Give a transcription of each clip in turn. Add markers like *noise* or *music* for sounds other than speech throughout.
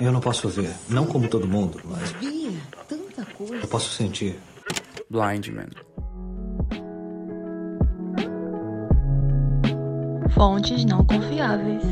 Eu não posso ver, não como todo mundo, mas tanta coisa. eu posso sentir. Blind Man. Fontes não confiáveis.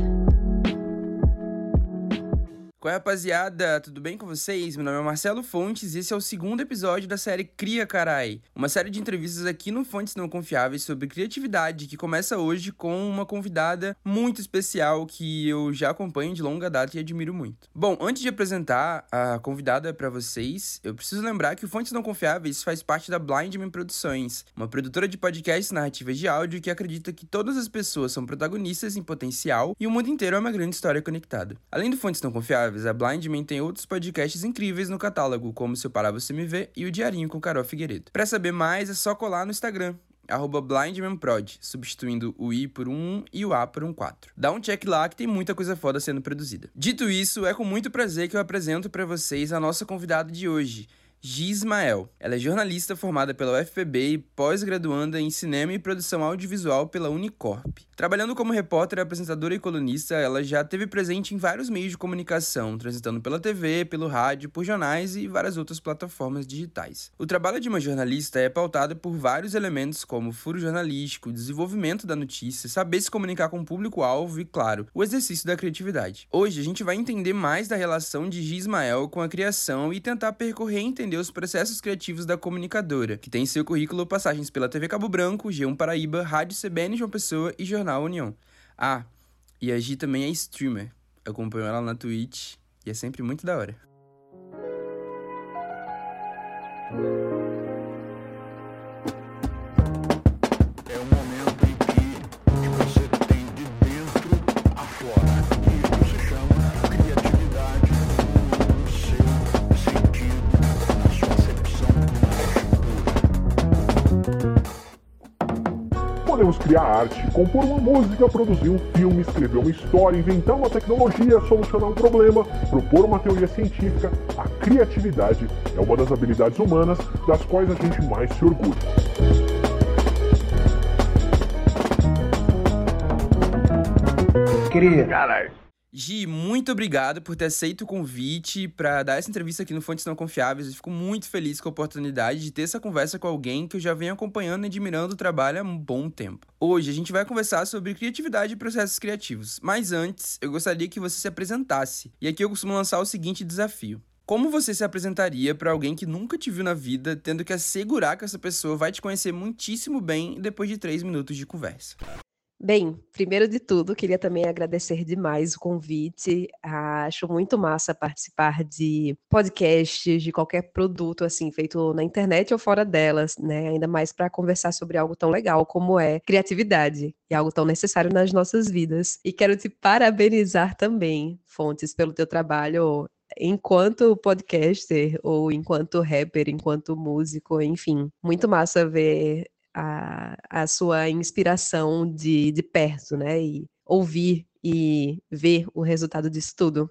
Qual é, rapaziada? Tudo bem com vocês? Meu nome é Marcelo Fontes e esse é o segundo episódio da série Cria Carai, uma série de entrevistas aqui no Fontes Não Confiáveis sobre criatividade que começa hoje com uma convidada muito especial que eu já acompanho de longa data e admiro muito. Bom, antes de apresentar a convidada para vocês, eu preciso lembrar que o Fontes Não Confiáveis faz parte da Blindman Produções, uma produtora de podcasts narrativas de áudio que acredita que todas as pessoas são protagonistas em potencial e o mundo inteiro é uma grande história conectada. Além do Fontes Não Confiáveis, a Blindman tem outros podcasts incríveis no catálogo, como Seu Parar Você Me Vê e o Diarinho com Carol Figueiredo. Para saber mais, é só colar no Instagram, blindmanprod, substituindo o i por um 1 e o a por um 4. Dá um check lá que tem muita coisa foda sendo produzida. Dito isso, é com muito prazer que eu apresento para vocês a nossa convidada de hoje, Gi Ismael. Ela é jornalista formada pela UFPB e pós-graduanda em cinema e produção audiovisual pela Unicorp. Trabalhando como repórter, apresentadora e colunista, ela já esteve presente em vários meios de comunicação, transitando pela TV, pelo rádio, por jornais e várias outras plataformas digitais. O trabalho de uma jornalista é pautado por vários elementos como furo jornalístico, desenvolvimento da notícia, saber se comunicar com o público-alvo e, claro, o exercício da criatividade. Hoje a gente vai entender mais da relação de Gi Ismael com a criação e tentar percorrer e entender os processos criativos da comunicadora, que tem em seu currículo passagens pela TV Cabo Branco, G1 Paraíba, Rádio CBN João Pessoa e Jornal União. Ah, e a Gi também é streamer. Eu acompanho ela na Twitch e é sempre muito da hora. Criar arte, compor uma música, produzir um filme, escrever uma história, inventar uma tecnologia, solucionar um problema, propor uma teoria científica. A criatividade é uma das habilidades humanas das quais a gente mais se orgulha. Queria. Caralho. Gi, muito obrigado por ter aceito o convite para dar essa entrevista aqui no Fontes Não Confiáveis. Eu fico muito feliz com a oportunidade de ter essa conversa com alguém que eu já venho acompanhando e admirando o trabalho há um bom tempo. Hoje a gente vai conversar sobre criatividade e processos criativos, mas antes eu gostaria que você se apresentasse. E aqui eu costumo lançar o seguinte desafio. Como você se apresentaria para alguém que nunca te viu na vida, tendo que assegurar que essa pessoa vai te conhecer muitíssimo bem depois de três minutos de conversa? Bem, primeiro de tudo, queria também agradecer demais o convite. Acho muito massa participar de podcasts, de qualquer produto assim feito na internet ou fora delas, né? Ainda mais para conversar sobre algo tão legal como é criatividade, e algo tão necessário nas nossas vidas. E quero te parabenizar também, Fontes, pelo teu trabalho enquanto podcaster ou enquanto rapper, enquanto músico, enfim. Muito massa ver a, a sua inspiração de, de perto, né? E ouvir e ver o resultado disso tudo.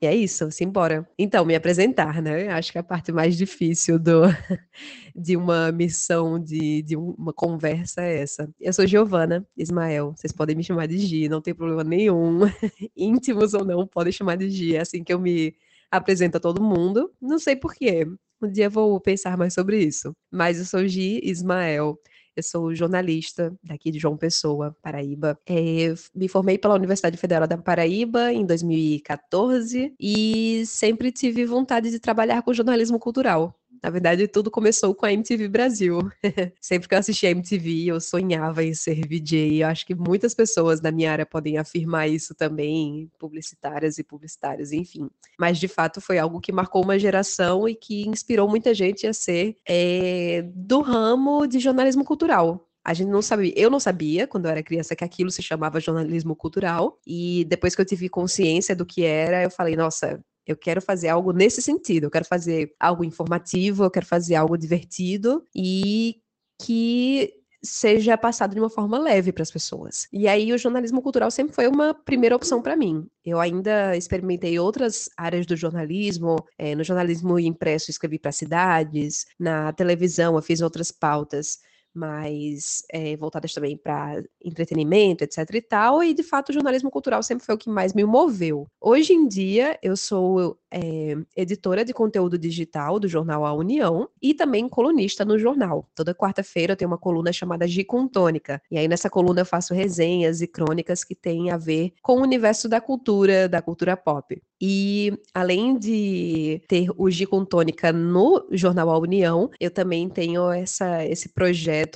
E é isso, simbora. Então, me apresentar, né? Acho que é a parte mais difícil do, *laughs* de uma missão, de, de uma conversa é essa. Eu sou Giovana Ismael, vocês podem me chamar de Gi, não tem problema nenhum. *laughs* Íntimos ou não, podem chamar de Gi, é assim que eu me apresento a todo mundo. Não sei porquê, um dia vou pensar mais sobre isso. Mas eu sou Gi Ismael. Eu sou jornalista daqui de João Pessoa, Paraíba. É, me formei pela Universidade Federal da Paraíba em 2014 e sempre tive vontade de trabalhar com jornalismo cultural. Na verdade, tudo começou com a MTV Brasil. *laughs* Sempre que eu assistia a MTV, eu sonhava em ser VJ. Eu acho que muitas pessoas da minha área podem afirmar isso também, publicitárias e publicitários, enfim. Mas, de fato, foi algo que marcou uma geração e que inspirou muita gente a ser é, do ramo de jornalismo cultural. A gente não sabia, eu não sabia quando eu era criança que aquilo se chamava jornalismo cultural, e depois que eu tive consciência do que era, eu falei, nossa, eu quero fazer algo nesse sentido. Eu quero fazer algo informativo, eu quero fazer algo divertido e que seja passado de uma forma leve para as pessoas. E aí o jornalismo cultural sempre foi uma primeira opção para mim. Eu ainda experimentei outras áreas do jornalismo, é, no jornalismo impresso escrevi para cidades, na televisão eu fiz outras pautas, mais é, voltadas também para entretenimento, etc e tal, e de fato o jornalismo cultural sempre foi o que mais me moveu. Hoje em dia eu sou é, editora de conteúdo digital do jornal A União e também colunista no jornal. Toda quarta-feira eu tenho uma coluna chamada Gicontônica, e aí nessa coluna eu faço resenhas e crônicas que têm a ver com o universo da cultura, da cultura pop. E além de ter o Gicontônica no jornal A União, eu também tenho essa, esse projeto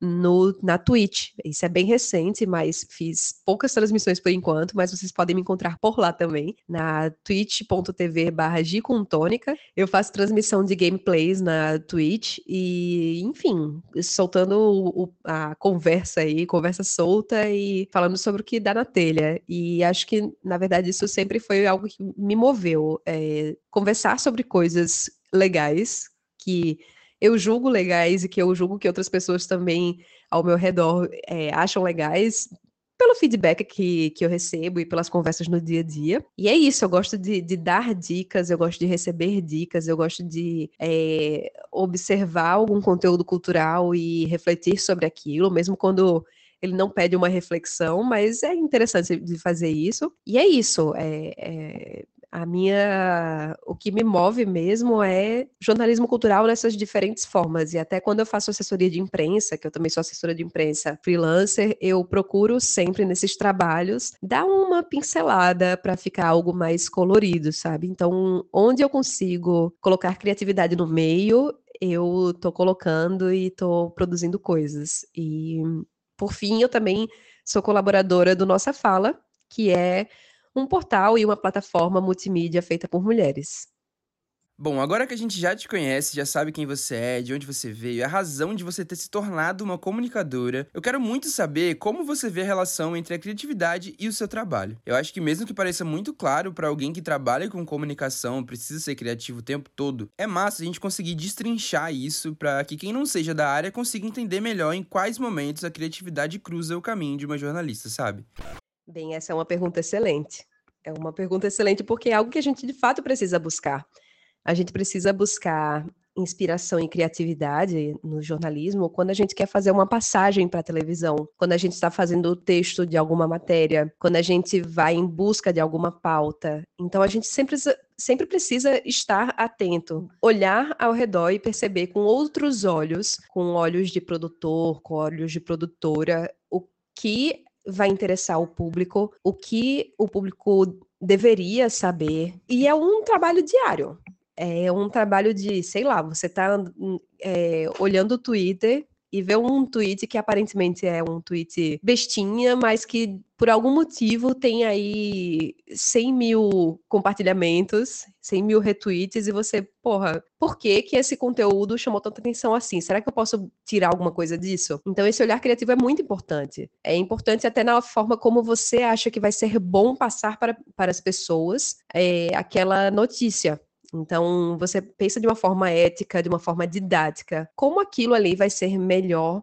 no, na Twitch. Isso é bem recente, mas fiz poucas transmissões por enquanto, mas vocês podem me encontrar por lá também, na twitch.tv barra Eu faço transmissão de gameplays na Twitch e, enfim, soltando o, a conversa aí, conversa solta e falando sobre o que dá na telha. E acho que, na verdade, isso sempre foi algo que me moveu. É, conversar sobre coisas legais que eu julgo legais e que eu julgo que outras pessoas também ao meu redor é, acham legais pelo feedback que, que eu recebo e pelas conversas no dia a dia. E é isso, eu gosto de, de dar dicas, eu gosto de receber dicas, eu gosto de é, observar algum conteúdo cultural e refletir sobre aquilo, mesmo quando ele não pede uma reflexão, mas é interessante de fazer isso. E é isso, é, é a minha. O que me move mesmo é jornalismo cultural nessas diferentes formas. E até quando eu faço assessoria de imprensa, que eu também sou assessora de imprensa freelancer, eu procuro sempre nesses trabalhos dar uma pincelada para ficar algo mais colorido, sabe? Então, onde eu consigo colocar criatividade no meio, eu tô colocando e tô produzindo coisas. E, por fim, eu também sou colaboradora do Nossa Fala, que é um portal e uma plataforma multimídia feita por mulheres. Bom, agora que a gente já te conhece, já sabe quem você é, de onde você veio, a razão de você ter se tornado uma comunicadora, eu quero muito saber como você vê a relação entre a criatividade e o seu trabalho. Eu acho que mesmo que pareça muito claro para alguém que trabalha com comunicação, precisa ser criativo o tempo todo, é massa a gente conseguir destrinchar isso para que quem não seja da área consiga entender melhor em quais momentos a criatividade cruza o caminho de uma jornalista, sabe? Bem, essa é uma pergunta excelente. É uma pergunta excelente porque é algo que a gente de fato precisa buscar. A gente precisa buscar inspiração e criatividade no jornalismo quando a gente quer fazer uma passagem para a televisão, quando a gente está fazendo o texto de alguma matéria, quando a gente vai em busca de alguma pauta. Então a gente sempre, sempre precisa estar atento, olhar ao redor e perceber com outros olhos, com olhos de produtor, com olhos de produtora, o que vai interessar o público, o que o público deveria saber. E é um trabalho diário. É um trabalho de, sei lá, você está é, olhando o Twitter e vê um tweet que aparentemente é um tweet bestinha, mas que por algum motivo tem aí 100 mil compartilhamentos, 100 mil retweets, e você, porra, por que que esse conteúdo chamou tanta atenção assim? Será que eu posso tirar alguma coisa disso? Então, esse olhar criativo é muito importante. É importante até na forma como você acha que vai ser bom passar para, para as pessoas é, aquela notícia. Então, você pensa de uma forma ética, de uma forma didática, como aquilo ali vai ser melhor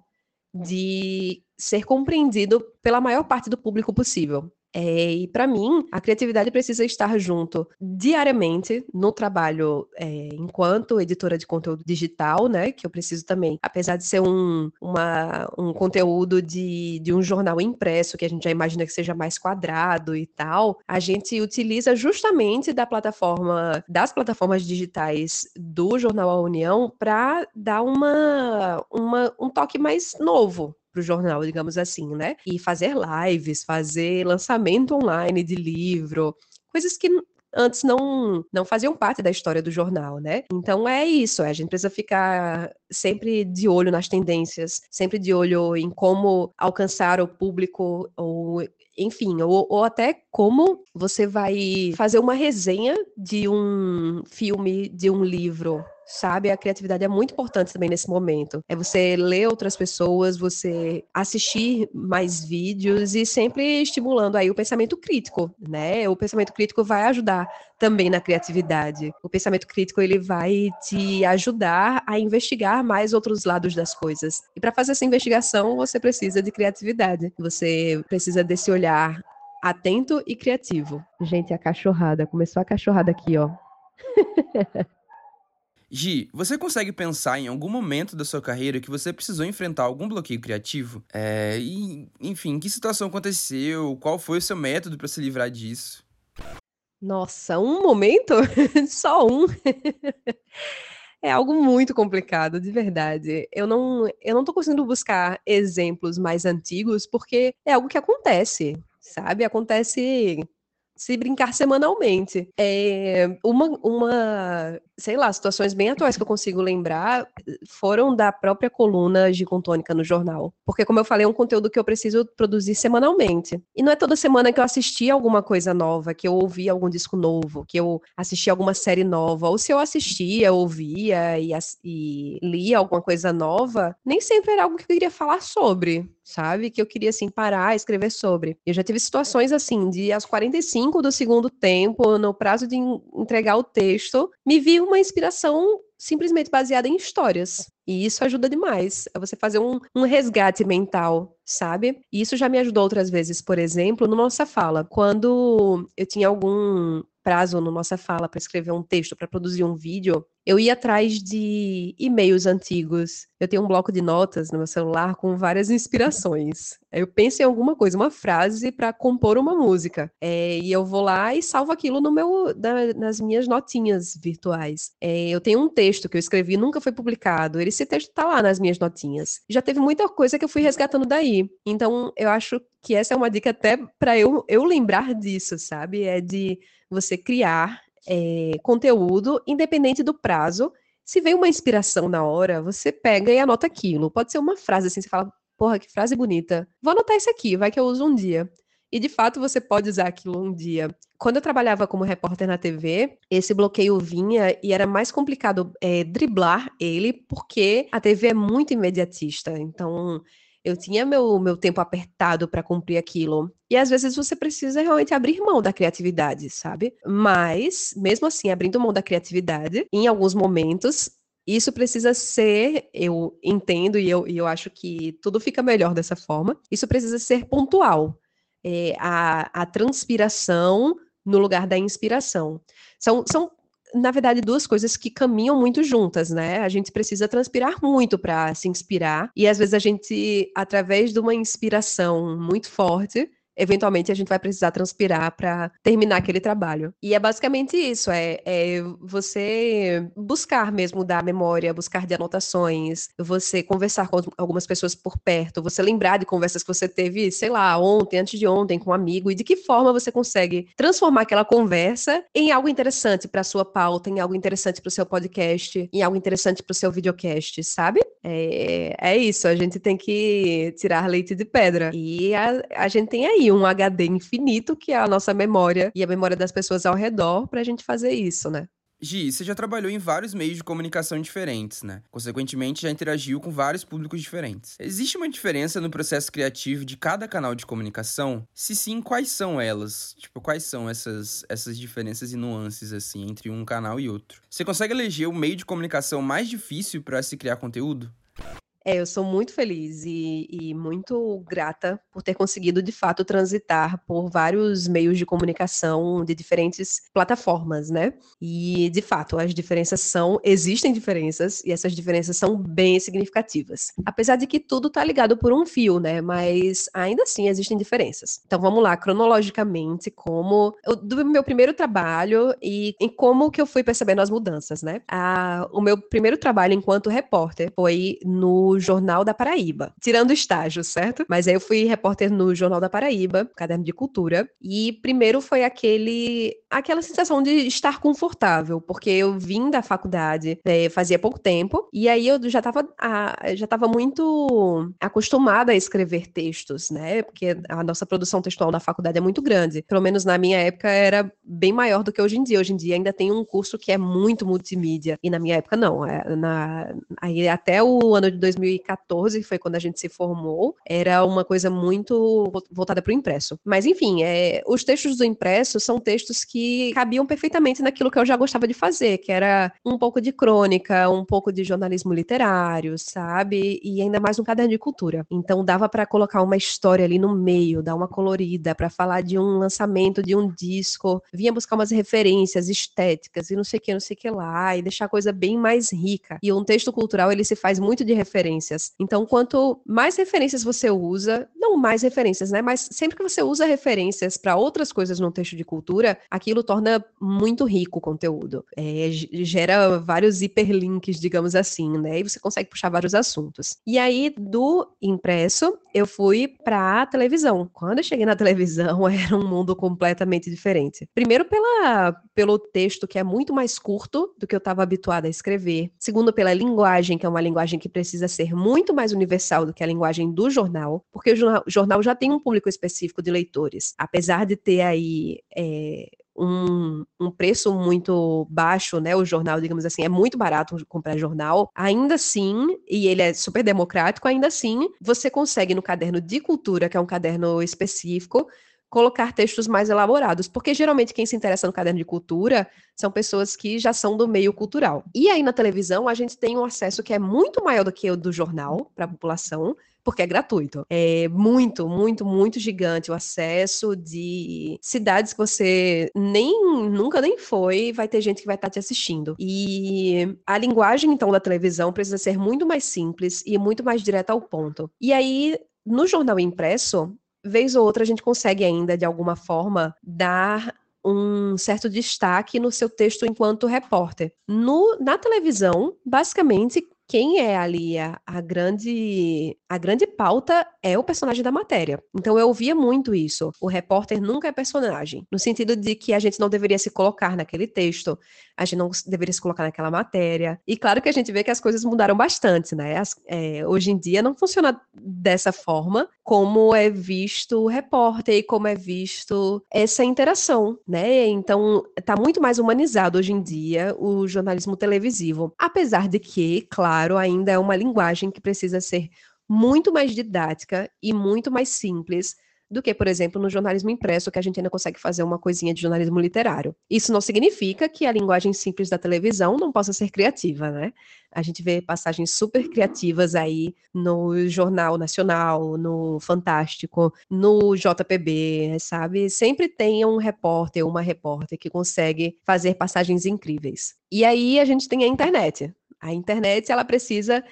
de ser compreendido pela maior parte do público possível. É, e para mim, a criatividade precisa estar junto diariamente no trabalho é, enquanto editora de conteúdo digital, né? Que eu preciso também, apesar de ser um, uma, um conteúdo de, de um jornal impresso, que a gente já imagina que seja mais quadrado e tal, a gente utiliza justamente da plataforma, das plataformas digitais do Jornal A União para dar uma, uma, um toque mais novo para o jornal, digamos assim, né? E fazer lives, fazer lançamento online de livro, coisas que antes não, não faziam parte da história do jornal, né? Então é isso, a gente precisa ficar sempre de olho nas tendências, sempre de olho em como alcançar o público, ou enfim, ou, ou até como você vai fazer uma resenha de um filme, de um livro, sabe? A criatividade é muito importante também nesse momento. É você ler outras pessoas, você assistir mais vídeos e sempre estimulando aí o pensamento crítico, né? O pensamento crítico vai ajudar também na criatividade. O pensamento crítico ele vai te ajudar a investigar mais outros lados das coisas. E para fazer essa investigação, você precisa de criatividade. Você precisa desse olhar atento e criativo. Gente, a cachorrada, começou a cachorrada aqui, ó. *laughs* Gi, você consegue pensar em algum momento da sua carreira que você precisou enfrentar algum bloqueio criativo? É, e, enfim, que situação aconteceu? Qual foi o seu método para se livrar disso? Nossa, um momento? *laughs* Só um. *laughs* É algo muito complicado, de verdade. Eu não, eu não tô conseguindo buscar exemplos mais antigos porque é algo que acontece, sabe? Acontece se brincar semanalmente. É, uma, uma, sei lá, situações bem atuais que eu consigo lembrar foram da própria coluna gicotônica no jornal. Porque, como eu falei, é um conteúdo que eu preciso produzir semanalmente. E não é toda semana que eu assisti alguma coisa nova, que eu ouvi algum disco novo, que eu assisti alguma série nova, ou se eu assistia, ouvia e, e lia alguma coisa nova, nem sempre era algo que eu queria falar sobre sabe? Que eu queria, assim, parar, escrever sobre. Eu já tive situações, assim, de aos 45 do segundo tempo, no prazo de entregar o texto, me vi uma inspiração simplesmente baseada em histórias. E isso ajuda demais. É você fazer um, um resgate mental, sabe? E isso já me ajudou outras vezes, por exemplo, no Nossa Fala. Quando eu tinha algum prazo no Nossa Fala para escrever um texto, para produzir um vídeo, eu ia atrás de e-mails antigos. Eu tenho um bloco de notas no meu celular com várias inspirações. Eu penso em alguma coisa, uma frase para compor uma música. É, e eu vou lá e salvo aquilo no meu, da, nas minhas notinhas virtuais. É, eu tenho um texto que eu escrevi, nunca foi publicado. Esse texto está lá nas minhas notinhas. Já teve muita coisa que eu fui resgatando daí. Então, eu acho que essa é uma dica até para eu, eu lembrar disso, sabe? É de você criar é, conteúdo, independente do prazo. Se vem uma inspiração na hora, você pega e anota aquilo. Pode ser uma frase assim, você fala, porra, que frase bonita. Vou anotar isso aqui, vai que eu uso um dia. E de fato você pode usar aquilo um dia. Quando eu trabalhava como repórter na TV, esse bloqueio vinha e era mais complicado é, driblar ele, porque a TV é muito imediatista. Então, eu tinha meu, meu tempo apertado para cumprir aquilo. E às vezes você precisa realmente abrir mão da criatividade, sabe? Mas, mesmo assim, abrindo mão da criatividade, em alguns momentos, isso precisa ser, eu entendo e eu, e eu acho que tudo fica melhor dessa forma, isso precisa ser pontual. É, a, a transpiração no lugar da inspiração. São, são na verdade, duas coisas que caminham muito juntas, né? A gente precisa transpirar muito para se inspirar, e às vezes a gente, através de uma inspiração muito forte, eventualmente a gente vai precisar transpirar para terminar aquele trabalho. E é basicamente isso: é, é, você buscar mesmo da memória, buscar de anotações, você conversar com algumas pessoas por perto, você lembrar de conversas que você teve, sei lá, ontem, antes de ontem, com um amigo, e de que forma você consegue transformar aquela conversa em algo interessante para sua pauta, em algo interessante para o seu podcast, em algo interessante para o seu videocast, sabe? É, é isso, a gente tem que tirar leite de pedra. E a, a gente tem aí um HD infinito, que é a nossa memória e a memória das pessoas ao redor, para a gente fazer isso, né? Gi, você já trabalhou em vários meios de comunicação diferentes, né? Consequentemente, já interagiu com vários públicos diferentes. Existe uma diferença no processo criativo de cada canal de comunicação? Se sim, quais são elas? Tipo, quais são essas, essas diferenças e nuances, assim, entre um canal e outro? Você consegue eleger o meio de comunicação mais difícil para se criar conteúdo? É, eu sou muito feliz e, e, muito grata por ter conseguido, de fato, transitar por vários meios de comunicação de diferentes plataformas, né? E, de fato, as diferenças são, existem diferenças, e essas diferenças são bem significativas. Apesar de que tudo tá ligado por um fio, né? Mas ainda assim existem diferenças. Então vamos lá, cronologicamente, como do meu primeiro trabalho e em como que eu fui percebendo as mudanças, né? A, o meu primeiro trabalho enquanto repórter foi no Jornal da Paraíba, tirando estágio, certo? Mas aí eu fui repórter no Jornal da Paraíba, caderno de cultura, e primeiro foi aquele aquela sensação de estar confortável, porque eu vim da faculdade é, fazia pouco tempo, e aí eu já estava já tava muito acostumada a escrever textos, né? Porque a nossa produção textual na faculdade é muito grande. Pelo menos na minha época era bem maior do que hoje em dia. Hoje em dia ainda tem um curso que é muito multimídia, e na minha época não. É, na, aí até o ano de 2000 2014, foi quando a gente se formou, era uma coisa muito voltada para o impresso. Mas, enfim, é, os textos do impresso são textos que cabiam perfeitamente naquilo que eu já gostava de fazer, que era um pouco de crônica, um pouco de jornalismo literário, sabe? E ainda mais um caderno de cultura. Então, dava para colocar uma história ali no meio, dar uma colorida, para falar de um lançamento de um disco, vinha buscar umas referências estéticas e não sei o que, não sei o que lá, e deixar a coisa bem mais rica. E um texto cultural, ele se faz muito de referências. Então, quanto mais referências você usa, não mais referências, né? Mas sempre que você usa referências para outras coisas num texto de cultura, aquilo torna muito rico o conteúdo. É, gera vários hiperlinks, digamos assim, né? E você consegue puxar vários assuntos. E aí, do impresso, eu fui para a televisão. Quando eu cheguei na televisão, *laughs* era um mundo completamente diferente. Primeiro, pela, pelo texto, que é muito mais curto do que eu estava habituada a escrever. Segundo, pela linguagem, que é uma linguagem que precisa ser muito mais universal do que a linguagem do jornal, porque o jornal, já tem um público específico de leitores. Apesar de ter aí. É, um, um, preço muito baixo, né? O jornal, digamos assim, é muito barato comprar jornal. Ainda assim, e ele é super democrático, ainda assim, você consegue no caderno de cultura, que é um caderno específico, colocar textos mais elaborados, porque geralmente quem se interessa no caderno de cultura são pessoas que já são do meio cultural. E aí na televisão a gente tem um acesso que é muito maior do que o do jornal para a população, porque é gratuito. É muito, muito, muito gigante o acesso de cidades que você nem nunca nem foi, vai ter gente que vai estar tá te assistindo. E a linguagem então da televisão precisa ser muito mais simples e muito mais direta ao ponto. E aí no jornal impresso, vez ou outra a gente consegue ainda, de alguma forma, dar um certo destaque no seu texto enquanto repórter. No, na televisão, basicamente, quem é ali a, a, grande a grande pauta é o personagem da matéria. Então eu ouvia muito isso. O repórter nunca é personagem, no sentido de que a gente não deveria se colocar naquele texto, a gente não deveria se colocar naquela matéria. E claro que a gente vê que as coisas mudaram bastante, né? As, é, hoje em dia não funciona dessa forma como é visto o repórter e como é visto essa interação, né? Então está muito mais humanizado hoje em dia o jornalismo televisivo, apesar de que, claro ainda é uma linguagem que precisa ser muito mais didática e muito mais simples do que, por exemplo, no jornalismo impresso, que a gente ainda consegue fazer uma coisinha de jornalismo literário. Isso não significa que a linguagem simples da televisão não possa ser criativa, né? A gente vê passagens super criativas aí no Jornal Nacional, no Fantástico, no JPB, sabe? Sempre tem um repórter uma repórter que consegue fazer passagens incríveis. E aí a gente tem a internet, a internet, ela precisa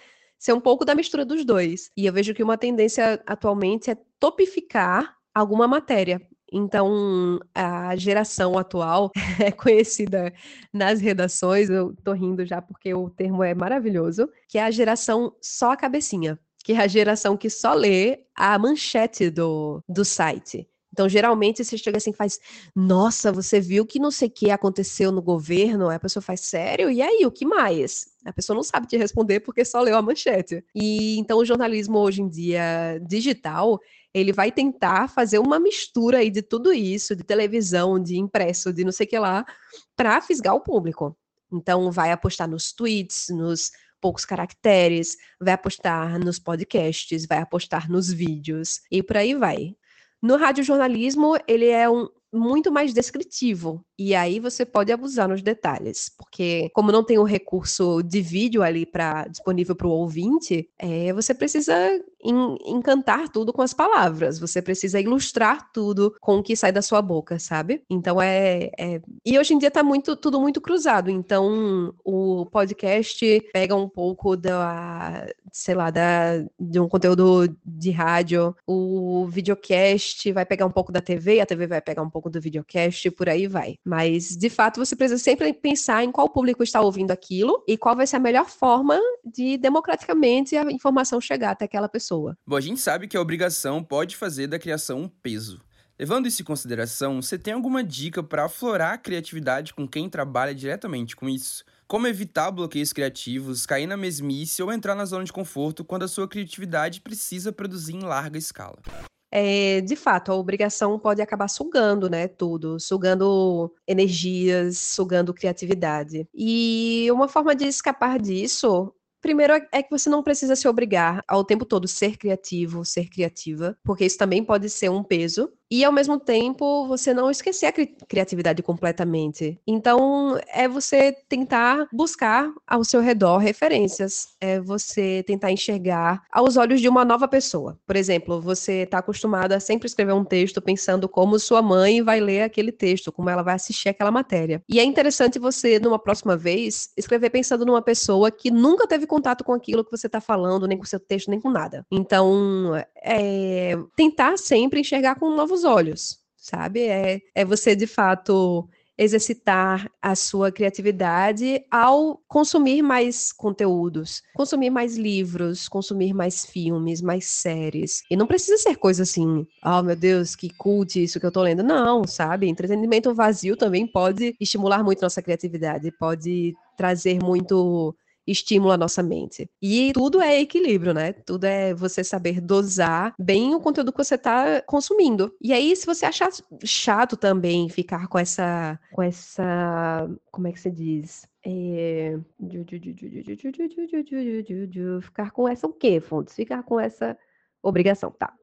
ser um pouco da mistura dos dois. E eu vejo que uma tendência atualmente é topificar alguma matéria. Então, a geração atual *laughs* é conhecida nas redações, eu tô rindo já porque o termo é maravilhoso, que é a geração só a cabecinha, que é a geração que só lê a manchete do, do site. Então, geralmente, você chega assim e faz, nossa, você viu que não sei o que aconteceu no governo? Aí a pessoa faz, sério? E aí, o que mais? A pessoa não sabe te responder porque só leu a manchete. E então o jornalismo hoje em dia digital, ele vai tentar fazer uma mistura aí de tudo isso, de televisão, de impresso, de não sei o que lá, para fisgar o público. Então vai apostar nos tweets, nos poucos caracteres, vai apostar nos podcasts, vai apostar nos vídeos e por aí vai. No radiojornalismo, ele é um, muito mais descritivo. E aí você pode abusar nos detalhes, porque como não tem o recurso de vídeo ali para disponível para o ouvinte, é, você precisa encantar tudo com as palavras, você precisa ilustrar tudo com o que sai da sua boca, sabe? Então é, é... e hoje em dia tá muito tudo muito cruzado. Então o podcast pega um pouco da, sei lá, da de um conteúdo de rádio, o videocast vai pegar um pouco da TV, a TV vai pegar um pouco do videocast, por aí vai. Mas, de fato, você precisa sempre pensar em qual público está ouvindo aquilo e qual vai ser a melhor forma de democraticamente a informação chegar até aquela pessoa. Bom, a gente sabe que a obrigação pode fazer da criação um peso. Levando isso em consideração, você tem alguma dica para aflorar a criatividade com quem trabalha diretamente com isso? Como evitar bloqueios criativos, cair na mesmice ou entrar na zona de conforto quando a sua criatividade precisa produzir em larga escala? É, de fato, a obrigação pode acabar sugando, né, tudo, sugando energias, sugando criatividade. E uma forma de escapar disso primeiro é que você não precisa se obrigar ao tempo todo ser criativo, ser criativa, porque isso também pode ser um peso. E ao mesmo tempo, você não esquecer a cri criatividade completamente. Então, é você tentar buscar ao seu redor referências, é você tentar enxergar aos olhos de uma nova pessoa. Por exemplo, você está acostumado a sempre escrever um texto pensando como sua mãe vai ler aquele texto, como ela vai assistir aquela matéria. E é interessante você, numa próxima vez, escrever pensando numa pessoa que nunca teve contato com aquilo que você está falando, nem com seu texto, nem com nada. Então, é tentar sempre enxergar com novos olhos, sabe? É, é você, de fato, exercitar a sua criatividade ao consumir mais conteúdos, consumir mais livros, consumir mais filmes, mais séries. E não precisa ser coisa assim, oh meu Deus, que cult isso que eu tô lendo. Não, sabe? Entretenimento vazio também pode estimular muito nossa criatividade, pode trazer muito estimula a nossa mente. E tudo é equilíbrio, né? Tudo é você saber dosar bem o conteúdo que você está consumindo. E aí, se você achar chato também ficar com essa. com essa. como é que se diz? É... Ficar com essa o quê, Fontes? Ficar com essa obrigação, tá.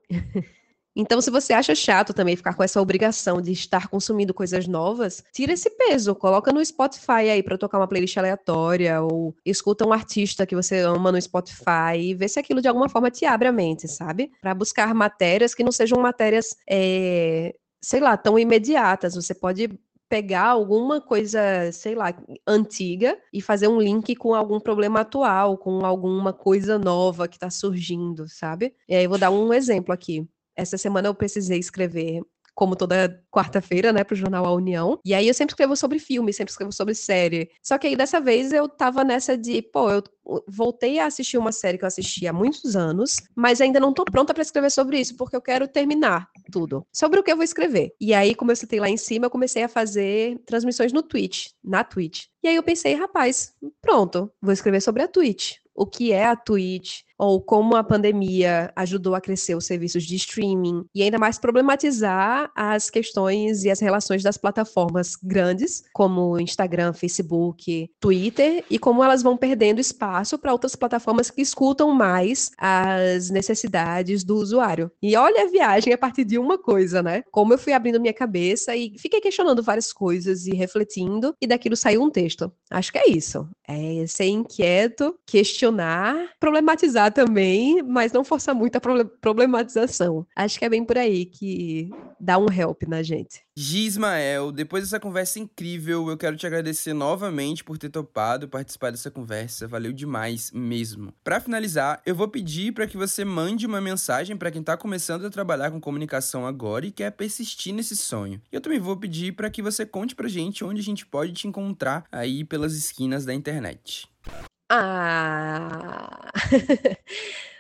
Então, se você acha chato também ficar com essa obrigação de estar consumindo coisas novas, tira esse peso, coloca no Spotify aí para tocar uma playlist aleatória ou escuta um artista que você ama no Spotify e vê se aquilo de alguma forma te abre a mente, sabe? Para buscar matérias que não sejam matérias, é, sei lá, tão imediatas. Você pode pegar alguma coisa, sei lá, antiga e fazer um link com algum problema atual, com alguma coisa nova que está surgindo, sabe? E aí eu vou dar um exemplo aqui. Essa semana eu precisei escrever como toda quarta-feira, né, pro jornal A União. E aí eu sempre escrevo sobre filme, sempre escrevo sobre série. Só que aí dessa vez eu tava nessa de, pô, eu voltei a assistir uma série que eu assisti há muitos anos, mas ainda não tô pronta para escrever sobre isso, porque eu quero terminar tudo. Sobre o que eu vou escrever. E aí, como eu citei lá em cima, eu comecei a fazer transmissões no Twitch, na Twitch. E aí eu pensei, rapaz, pronto, vou escrever sobre a Twitch. O que é a Twitch? Ou como a pandemia ajudou a crescer os serviços de streaming e ainda mais problematizar as questões e as relações das plataformas grandes, como Instagram, Facebook, Twitter, e como elas vão perdendo espaço para outras plataformas que escutam mais as necessidades do usuário. E olha a viagem a partir de uma coisa, né? Como eu fui abrindo minha cabeça e fiquei questionando várias coisas e refletindo, e daquilo saiu um texto. Acho que é isso. É ser inquieto, questionar, problematizar também, mas não forçar muito a problematização. Acho que é bem por aí que dá um help na gente. Gismael, depois dessa conversa incrível, eu quero te agradecer novamente por ter topado participar dessa conversa. Valeu demais mesmo. Para finalizar, eu vou pedir para que você mande uma mensagem para quem tá começando a trabalhar com comunicação agora e quer persistir nesse sonho. Eu também vou pedir para que você conte pra gente onde a gente pode te encontrar aí pelas esquinas da internet. Ah! *laughs*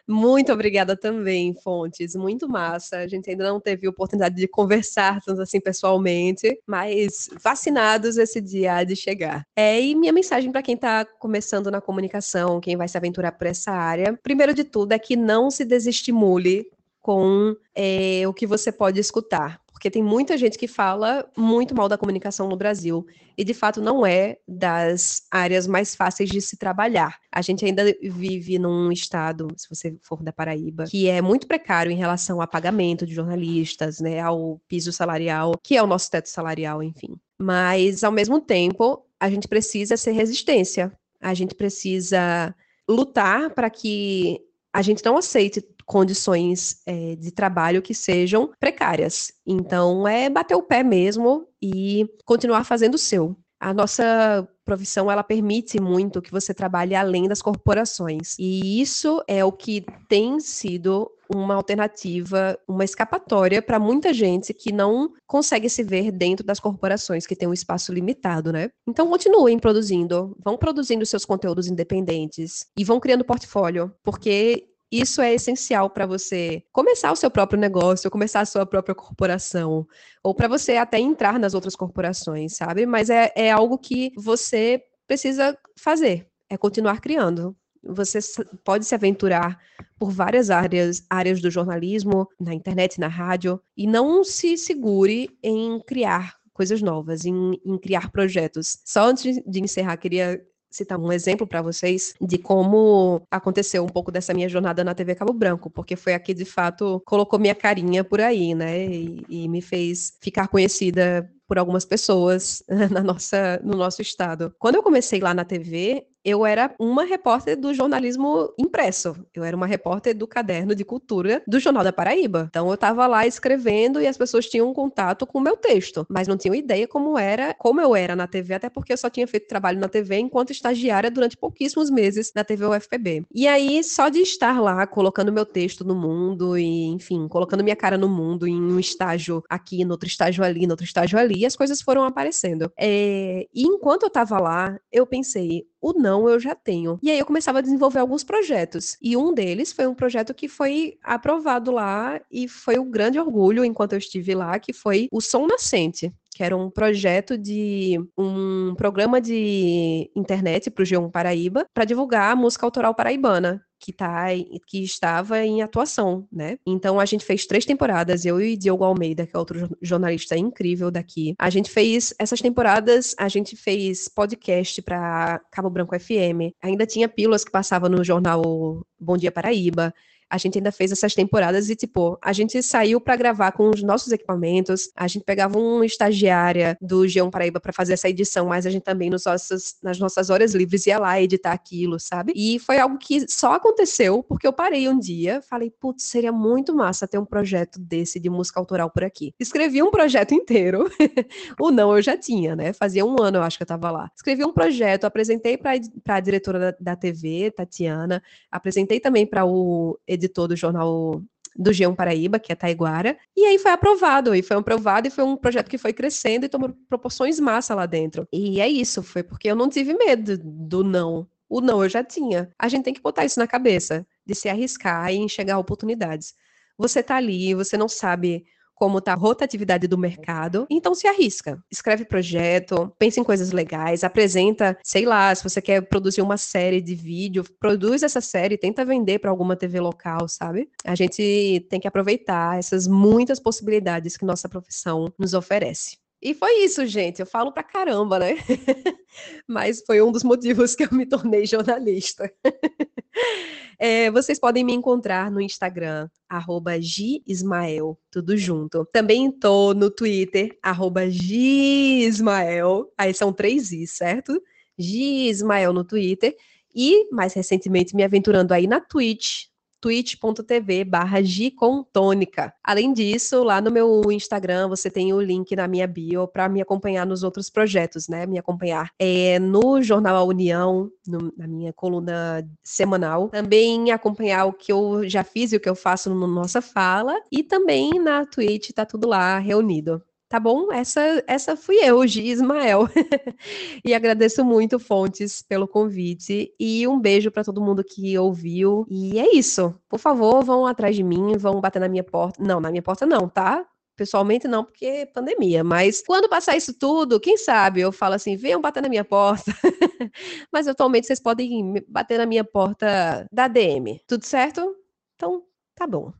Muito obrigada também, Fontes. Muito massa. A gente ainda não teve oportunidade de conversar tanto assim pessoalmente, mas vacinados esse dia de chegar. É, e minha mensagem para quem está começando na comunicação, quem vai se aventurar por essa área, primeiro de tudo é que não se desestimule com é, o que você pode escutar porque tem muita gente que fala muito mal da comunicação no Brasil e de fato não é das áreas mais fáceis de se trabalhar. A gente ainda vive num estado, se você for da Paraíba, que é muito precário em relação ao pagamento de jornalistas, né, ao piso salarial, que é o nosso teto salarial, enfim. Mas ao mesmo tempo, a gente precisa ser resistência. A gente precisa lutar para que a gente não aceite condições é, de trabalho que sejam precárias. Então, é bater o pé mesmo e continuar fazendo o seu. A nossa profissão ela permite muito que você trabalhe além das corporações. E isso é o que tem sido uma alternativa, uma escapatória para muita gente que não consegue se ver dentro das corporações que têm um espaço limitado, né? Então continuem produzindo, vão produzindo seus conteúdos independentes e vão criando portfólio, porque isso é essencial para você começar o seu próprio negócio, começar a sua própria corporação, ou para você até entrar nas outras corporações, sabe? Mas é, é algo que você precisa fazer, é continuar criando. Você pode se aventurar por várias áreas, áreas do jornalismo, na internet, na rádio, e não se segure em criar coisas novas, em, em criar projetos. Só antes de encerrar, queria citar um exemplo para vocês de como aconteceu um pouco dessa minha jornada na TV Cabo Branco, porque foi aqui de fato colocou minha carinha por aí, né? E, e me fez ficar conhecida por algumas pessoas *laughs* na nossa, no nosso estado. Quando eu comecei lá na TV, eu era uma repórter do jornalismo impresso. Eu era uma repórter do caderno de cultura do Jornal da Paraíba. Então eu estava lá escrevendo e as pessoas tinham contato com o meu texto, mas não tinham ideia como era, como eu era na TV, até porque eu só tinha feito trabalho na TV enquanto estagiária durante pouquíssimos meses na TV UFPB. E aí só de estar lá colocando meu texto no mundo e, enfim, colocando minha cara no mundo em um estágio aqui, no outro estágio ali, no outro estágio ali, as coisas foram aparecendo. É... E enquanto eu estava lá, eu pensei, o não eu já tenho. E aí eu começava a desenvolver alguns projetos. E um deles foi um projeto que foi aprovado lá e foi um grande orgulho enquanto eu estive lá, que foi o Som Nascente que era um projeto de um programa de internet para o G1 Paraíba para divulgar a música autoral paraibana que, tá, que estava em atuação, né? Então a gente fez três temporadas, eu e Diogo Almeida, que é outro jornalista incrível daqui. A gente fez essas temporadas, a gente fez podcast para Cabo Branco FM. Ainda tinha pílulas que passavam no jornal Bom Dia Paraíba a gente ainda fez essas temporadas e, tipo, a gente saiu para gravar com os nossos equipamentos, a gente pegava uma estagiária do G1 Paraíba para fazer essa edição, mas a gente também nos nossos, nas nossas horas livres ia lá editar aquilo, sabe? E foi algo que só aconteceu porque eu parei um dia, falei, putz, seria muito massa ter um projeto desse de música autoral por aqui. Escrevi um projeto inteiro, *laughs* o não eu já tinha, né? Fazia um ano eu acho que eu tava lá. Escrevi um projeto, apresentei para a diretora da, da TV, Tatiana, apresentei também para o editor do jornal do G1 Paraíba, que é Taiguara, e aí foi aprovado, e foi aprovado, e foi um projeto que foi crescendo e tomou proporções massa lá dentro. E é isso, foi porque eu não tive medo do não. O não eu já tinha. A gente tem que botar isso na cabeça, de se arriscar e enxergar oportunidades. Você tá ali, você não sabe como está a rotatividade do mercado. Então se arrisca, escreve projeto, pensa em coisas legais, apresenta, sei lá, se você quer produzir uma série de vídeo, produz essa série, tenta vender para alguma TV local, sabe? A gente tem que aproveitar essas muitas possibilidades que nossa profissão nos oferece. E foi isso, gente. Eu falo pra caramba, né? *laughs* Mas foi um dos motivos que eu me tornei jornalista. *laughs* *laughs* é, vocês podem me encontrar no Instagram, arroba Gismael, tudo junto. Também estou no Twitter, arroba Gismael. Aí são três i, certo? Gismael no Twitter. E, mais recentemente, me aventurando aí na Twitch, twitch.tv barra gicontônica. Além disso, lá no meu Instagram você tem o link na minha bio para me acompanhar nos outros projetos, né? Me acompanhar é, no Jornal A União, no, na minha coluna semanal. Também acompanhar o que eu já fiz e o que eu faço no Nossa Fala. E também na Twitch, tá tudo lá reunido. Tá bom? Essa, essa fui eu, Gi Ismael. *laughs* e agradeço muito, Fontes, pelo convite. E um beijo para todo mundo que ouviu. E é isso. Por favor, vão atrás de mim, vão bater na minha porta. Não, na minha porta não, tá? Pessoalmente não, porque é pandemia. Mas quando passar isso tudo, quem sabe eu falo assim: venham bater na minha porta. *laughs* Mas atualmente vocês podem bater na minha porta da DM. Tudo certo? Então, tá bom.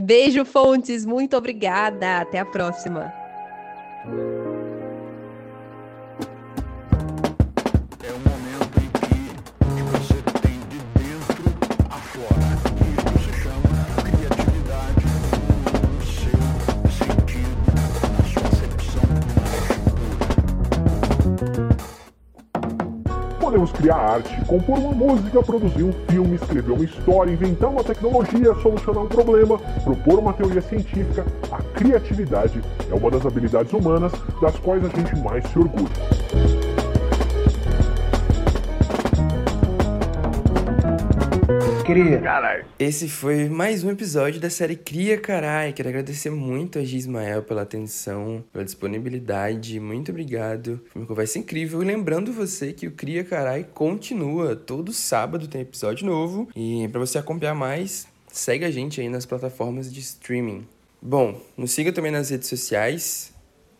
Beijo, Fontes. Muito obrigada. Até a próxima. Podemos criar arte, compor uma música, produzir um filme, escrever uma história, inventar uma tecnologia, solucionar um problema, propor uma teoria científica. A criatividade é uma das habilidades humanas das quais a gente mais se orgulha. Cria. Esse foi mais um episódio da série Cria Carai. Quero agradecer muito a Gismael pela atenção, pela disponibilidade. Muito obrigado. Foi uma conversa incrível. E lembrando você que o Cria Carai continua. Todo sábado tem episódio novo. E para você acompanhar mais, segue a gente aí nas plataformas de streaming. Bom, nos siga também nas redes sociais.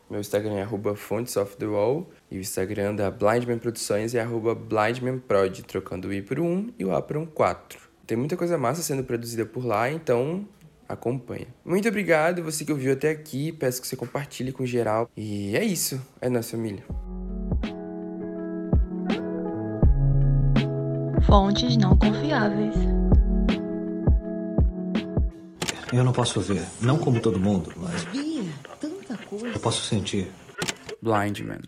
Meu Instagram é arroba fontesofthewall e o Instagram da Blindman Produções é arroba blindmanprod, trocando o i por um e o a por um 4. Tem muita coisa massa sendo produzida por lá, então acompanha. Muito obrigado você que ouviu até aqui, peço que você compartilhe com geral. E é isso, é nossa família. Fontes não confiáveis. Eu não posso ver, não como todo mundo, mas Via tanta coisa. eu posso sentir. Blind Man.